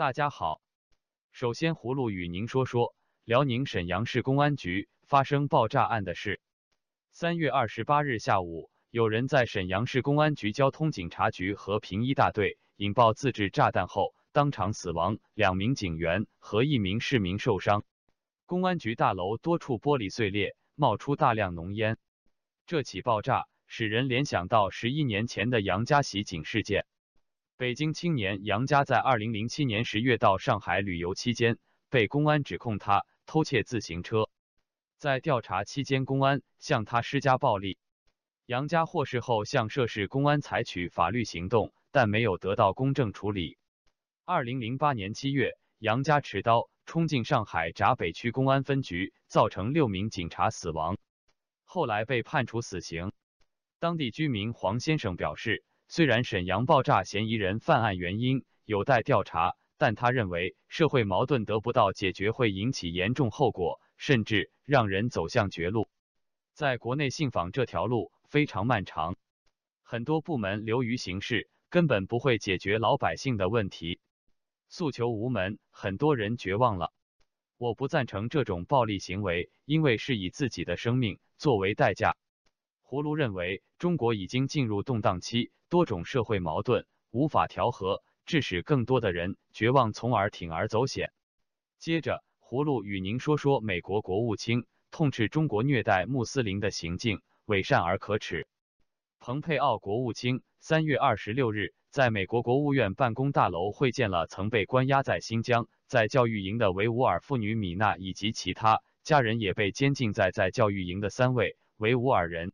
大家好，首先葫芦与您说说辽宁沈阳市公安局发生爆炸案的事。三月二十八日下午，有人在沈阳市公安局交通警察局和平一大队引爆自制炸弹后，当场死亡两名警员和一名市民受伤。公安局大楼多处玻璃碎裂，冒出大量浓烟。这起爆炸使人联想到十一年前的杨家袭警事件。北京青年杨家在二零零七年十月到上海旅游期间，被公安指控他偷窃自行车。在调查期间，公安向他施加暴力。杨家获释后，向涉事公安采取法律行动，但没有得到公正处理。二零零八年七月，杨家持刀冲进上海闸北区公安分局，造成六名警察死亡，后来被判处死刑。当地居民黄先生表示。虽然沈阳爆炸嫌疑人犯案原因有待调查，但他认为社会矛盾得不到解决会引起严重后果，甚至让人走向绝路。在国内信访这条路非常漫长，很多部门流于形式，根本不会解决老百姓的问题，诉求无门，很多人绝望了。我不赞成这种暴力行为，因为是以自己的生命作为代价。葫芦认为，中国已经进入动荡期，多种社会矛盾无法调和，致使更多的人绝望，从而铤而走险。接着，葫芦与您说说美国国务卿痛斥中国虐待穆斯林的行径伪善而可耻。蓬佩奥国务卿三月二十六日在美国国务院办公大楼会见了曾被关押在新疆在教育营的维吾尔妇女米娜以及其他家人也被监禁在在教育营的三位维吾尔人。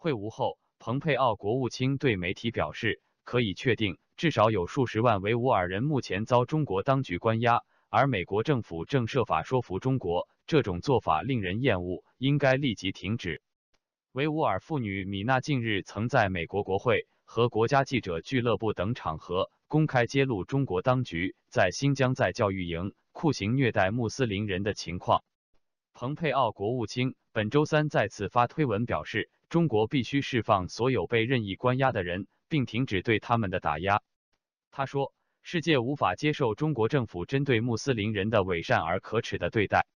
会晤后，蓬佩奥国务卿对媒体表示，可以确定，至少有数十万维吾尔人目前遭中国当局关押，而美国政府正设法说服中国，这种做法令人厌恶，应该立即停止。维吾尔妇女米娜近日曾在美国国会和国家记者俱乐部等场合公开揭露中国当局在新疆在教育营酷刑虐待穆斯林人的情况。蓬佩奥国务卿本周三再次发推文表示。中国必须释放所有被任意关押的人，并停止对他们的打压。他说：“世界无法接受中国政府针对穆斯林人的伪善而可耻的对待。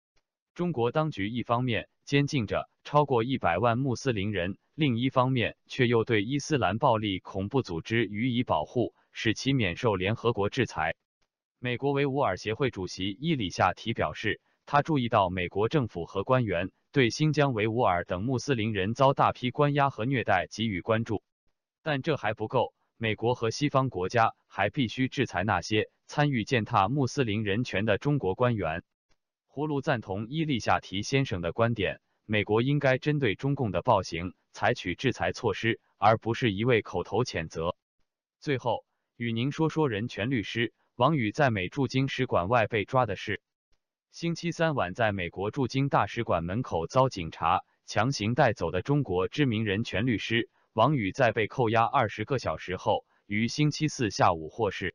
中国当局一方面监禁着超过一百万穆斯林人，另一方面却又对伊斯兰暴力恐怖组织予以保护，使其免受联合国制裁。”美国维吾尔协会主席伊里夏提表示，他注意到美国政府和官员。对新疆维吾尔等穆斯林人遭大批关押和虐待给予关注，但这还不够。美国和西方国家还必须制裁那些参与践踏穆斯林人权的中国官员。葫芦赞同伊利夏提先生的观点，美国应该针对中共的暴行采取制裁措施，而不是一味口头谴责。最后，与您说说人权律师王宇在美驻京使馆外被抓的事。星期三晚，在美国驻京大使馆门口遭警察强行带走的中国知名人权律师王宇，在被扣押二十个小时后，于星期四下午获释。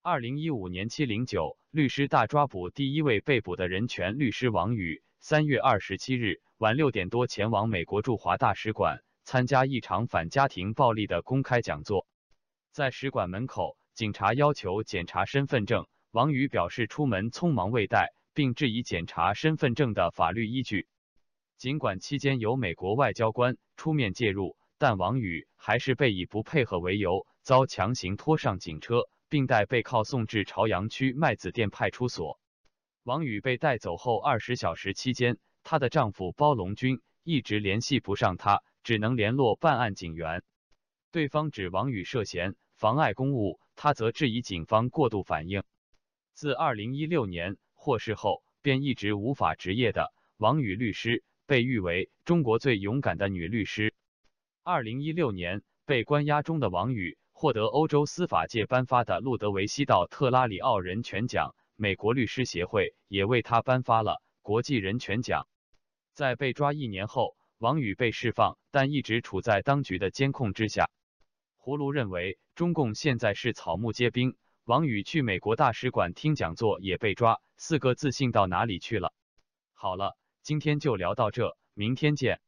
二零一五年七零九律师大抓捕第一位被捕的人权律师王宇，三月二十七日晚六点多前往美国驻华大使馆参加一场反家庭暴力的公开讲座。在使馆门口，警察要求检查身份证，王宇表示出门匆忙未带。并质疑检查身份证的法律依据。尽管期间有美国外交官出面介入，但王宇还是被以不配合为由，遭强行拖上警车，并带被铐送至朝阳区麦子店派出所。王宇被带走后二十小时期间，她的丈夫包龙军一直联系不上她，只能联络办案警员。对方指王宇涉嫌妨碍公务，他则质疑警方过度反应。自二零一六年。获释后便一直无法执业的王宇律师，被誉为中国最勇敢的女律师。二零一六年被关押中的王宇获得欧洲司法界颁发的路德维希道特拉里奥人权奖，美国律师协会也为他颁发了国际人权奖。在被抓一年后，王宇被释放，但一直处在当局的监控之下。葫芦认为，中共现在是草木皆兵。王宇去美国大使馆听讲座也被抓，四个自信到哪里去了？好了，今天就聊到这，明天见。